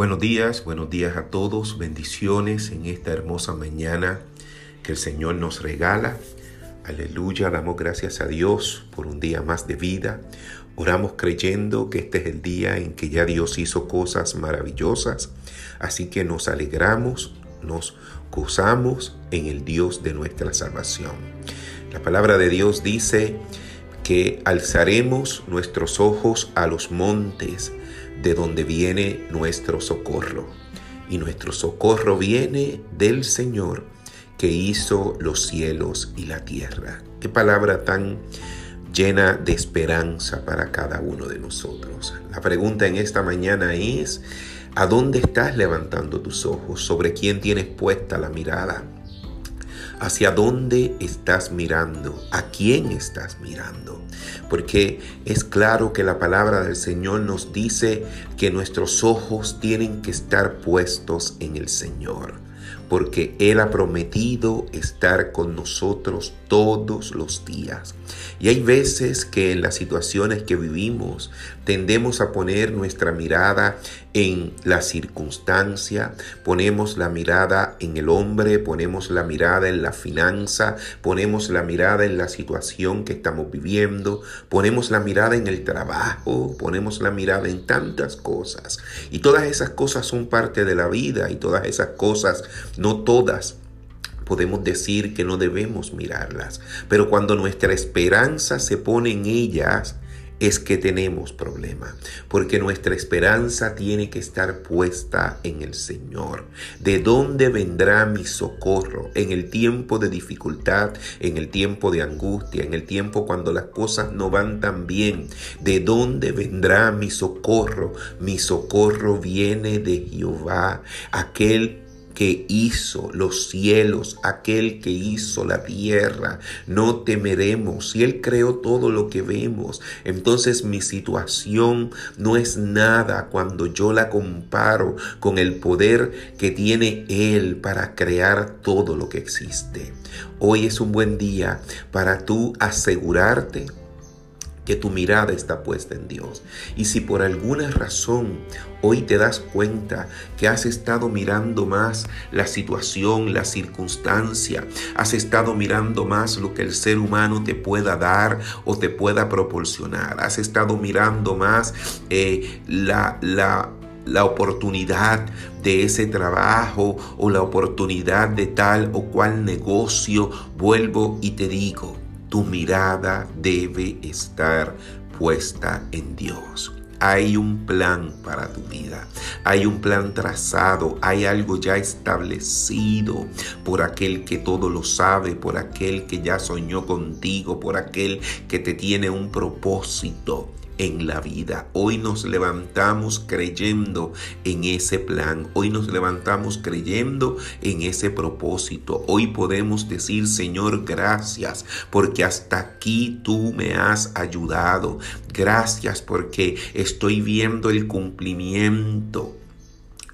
Buenos días, buenos días a todos, bendiciones en esta hermosa mañana que el Señor nos regala. Aleluya, damos gracias a Dios por un día más de vida. Oramos creyendo que este es el día en que ya Dios hizo cosas maravillosas, así que nos alegramos, nos gozamos en el Dios de nuestra salvación. La palabra de Dios dice que alzaremos nuestros ojos a los montes de donde viene nuestro socorro. Y nuestro socorro viene del Señor que hizo los cielos y la tierra. Qué palabra tan llena de esperanza para cada uno de nosotros. La pregunta en esta mañana es, ¿a dónde estás levantando tus ojos? ¿Sobre quién tienes puesta la mirada? Hacia dónde estás mirando, a quién estás mirando. Porque es claro que la palabra del Señor nos dice que nuestros ojos tienen que estar puestos en el Señor porque Él ha prometido estar con nosotros todos los días. Y hay veces que en las situaciones que vivimos tendemos a poner nuestra mirada en la circunstancia, ponemos la mirada en el hombre, ponemos la mirada en la finanza, ponemos la mirada en la situación que estamos viviendo, ponemos la mirada en el trabajo, ponemos la mirada en tantas cosas. Y todas esas cosas son parte de la vida y todas esas cosas no todas podemos decir que no debemos mirarlas, pero cuando nuestra esperanza se pone en ellas, es que tenemos problema, porque nuestra esperanza tiene que estar puesta en el Señor. ¿De dónde vendrá mi socorro? En el tiempo de dificultad, en el tiempo de angustia, en el tiempo cuando las cosas no van tan bien. ¿De dónde vendrá mi socorro? Mi socorro viene de Jehová, aquel que hizo los cielos, aquel que hizo la tierra. No temeremos. Si Él creó todo lo que vemos, entonces mi situación no es nada cuando yo la comparo con el poder que tiene Él para crear todo lo que existe. Hoy es un buen día para tú asegurarte que tu mirada está puesta en Dios. Y si por alguna razón hoy te das cuenta que has estado mirando más la situación, la circunstancia, has estado mirando más lo que el ser humano te pueda dar o te pueda proporcionar, has estado mirando más eh, la, la la oportunidad de ese trabajo o la oportunidad de tal o cual negocio, vuelvo y te digo, tu mirada debe estar puesta en Dios. Hay un plan para tu vida, hay un plan trazado, hay algo ya establecido por aquel que todo lo sabe, por aquel que ya soñó contigo, por aquel que te tiene un propósito en la vida. Hoy nos levantamos creyendo en ese plan. Hoy nos levantamos creyendo en ese propósito. Hoy podemos decir, Señor, gracias porque hasta aquí tú me has ayudado. Gracias porque estoy viendo el cumplimiento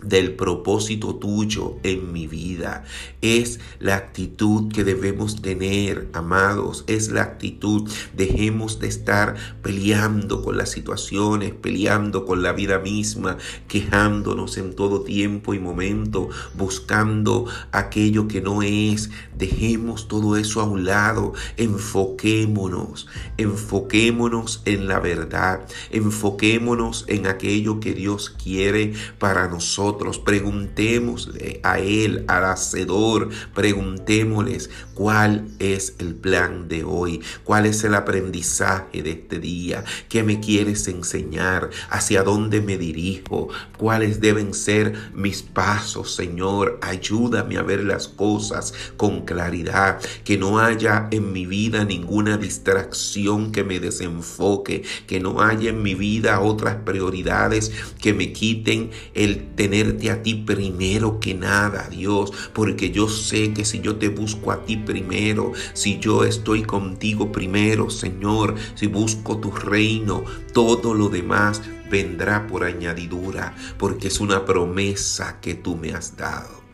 del propósito tuyo en mi vida. Es la actitud que debemos tener, amados. Es la actitud. Dejemos de estar peleando con las situaciones, peleando con la vida misma, quejándonos en todo tiempo y momento, buscando aquello que no es. Dejemos todo eso a un lado. Enfoquémonos. Enfoquémonos en la verdad. Enfoquémonos en aquello que Dios quiere para nosotros preguntémosle a Él, al Hacedor, preguntémosles cuál es el plan de hoy, cuál es el aprendizaje de este día, qué me quieres enseñar, hacia dónde me dirijo, cuáles deben ser mis pasos, Señor. Ayúdame a ver las cosas con claridad, que no haya en mi vida ninguna distracción que me desenfoque, que no haya en mi vida otras prioridades que me quiten el tener a ti primero que nada, Dios, porque yo sé que si yo te busco a ti primero, si yo estoy contigo primero, Señor, si busco tu reino, todo lo demás vendrá por añadidura, porque es una promesa que tú me has dado.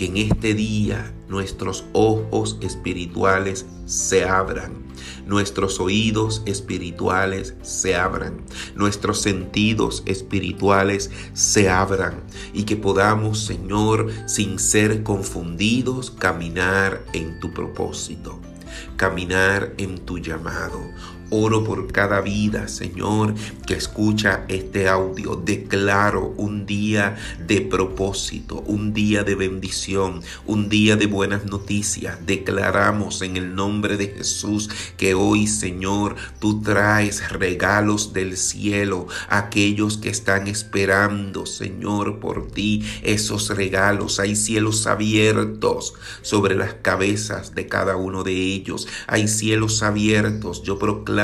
Que en este día nuestros ojos espirituales se abran, nuestros oídos espirituales se abran, nuestros sentidos espirituales se abran y que podamos, Señor, sin ser confundidos, caminar en tu propósito, caminar en tu llamado. Oro por cada vida, Señor, que escucha este audio. Declaro un día de propósito, un día de bendición, un día de buenas noticias. Declaramos en el nombre de Jesús que hoy, Señor, tú traes regalos del cielo a aquellos que están esperando, Señor, por ti esos regalos. Hay cielos abiertos sobre las cabezas de cada uno de ellos. Hay cielos abiertos. Yo proclamo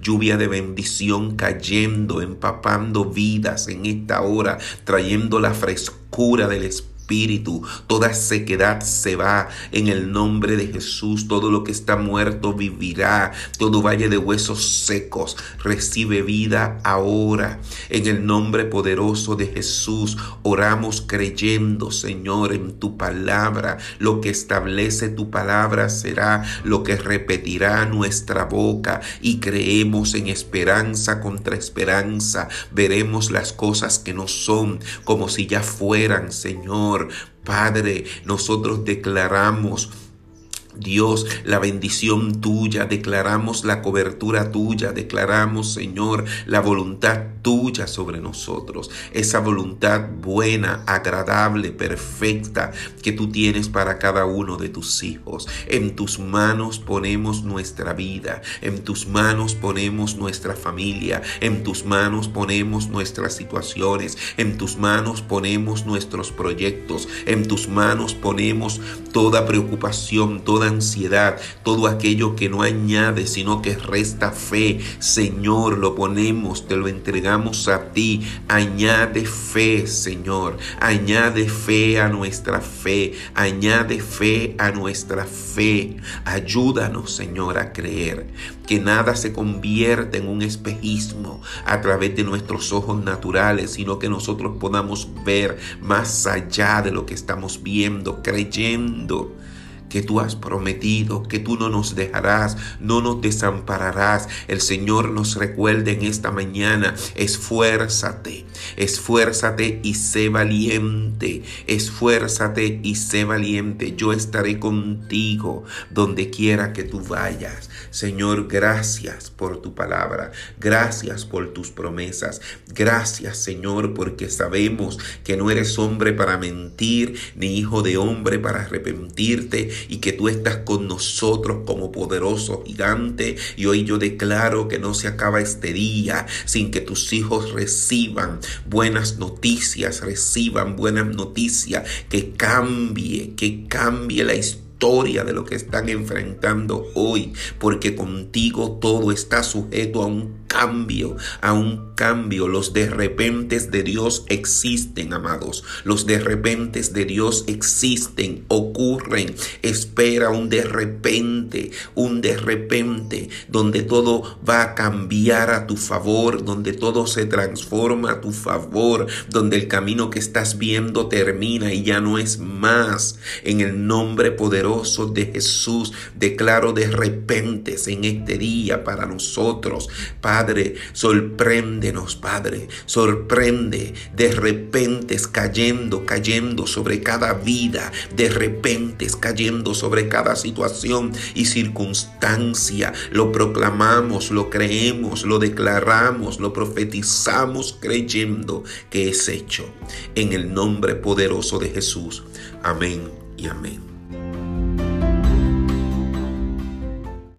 lluvia de bendición cayendo, empapando vidas en esta hora, trayendo la frescura del Espíritu espíritu, toda sequedad se va en el nombre de Jesús, todo lo que está muerto vivirá, todo valle de huesos secos recibe vida ahora. En el nombre poderoso de Jesús oramos creyendo, Señor, en tu palabra. Lo que establece tu palabra será lo que repetirá nuestra boca y creemos en esperanza contra esperanza. Veremos las cosas que no son como si ya fueran, Señor Padre, nosotros declaramos Dios, la bendición tuya, declaramos la cobertura tuya, declaramos, Señor, la voluntad tuya sobre nosotros, esa voluntad buena, agradable, perfecta que tú tienes para cada uno de tus hijos. En tus manos ponemos nuestra vida, en tus manos ponemos nuestra familia, en tus manos ponemos nuestras situaciones, en tus manos ponemos nuestros proyectos, en tus manos ponemos toda preocupación, toda ansiedad, todo aquello que no añade, sino que resta fe. Señor, lo ponemos, te lo entregamos a ti. Añade fe, Señor. Añade fe a nuestra fe. Añade fe a nuestra fe. Ayúdanos, Señor, a creer que nada se convierta en un espejismo a través de nuestros ojos naturales, sino que nosotros podamos ver más allá de lo que estamos viendo, creyendo que tú has prometido, que tú no nos dejarás, no nos desampararás. El Señor nos recuerda en esta mañana, esfuérzate, esfuérzate y sé valiente, esfuérzate y sé valiente. Yo estaré contigo donde quiera que tú vayas. Señor, gracias por tu palabra, gracias por tus promesas, gracias Señor porque sabemos que no eres hombre para mentir, ni hijo de hombre para arrepentirte y que tú estás con nosotros como poderoso gigante. Y hoy yo declaro que no se acaba este día sin que tus hijos reciban buenas noticias, reciban buenas noticias, que cambie, que cambie la historia de lo que están enfrentando hoy, porque contigo todo está sujeto a un cambio, a un cambio. Los de repentes de Dios existen, amados. Los de repentes de Dios existen, ocurren. Espera un de repente, un de repente, donde todo va a cambiar a tu favor, donde todo se transforma a tu favor, donde el camino que estás viendo termina y ya no es más. En el nombre poderoso de Jesús, declaro de repentes en este día para nosotros, Padre Padre, sorpréndenos, Padre, sorprende de repente cayendo, cayendo sobre cada vida, de repente cayendo sobre cada situación y circunstancia. Lo proclamamos, lo creemos, lo declaramos, lo profetizamos creyendo que es hecho. En el nombre poderoso de Jesús. Amén y amén.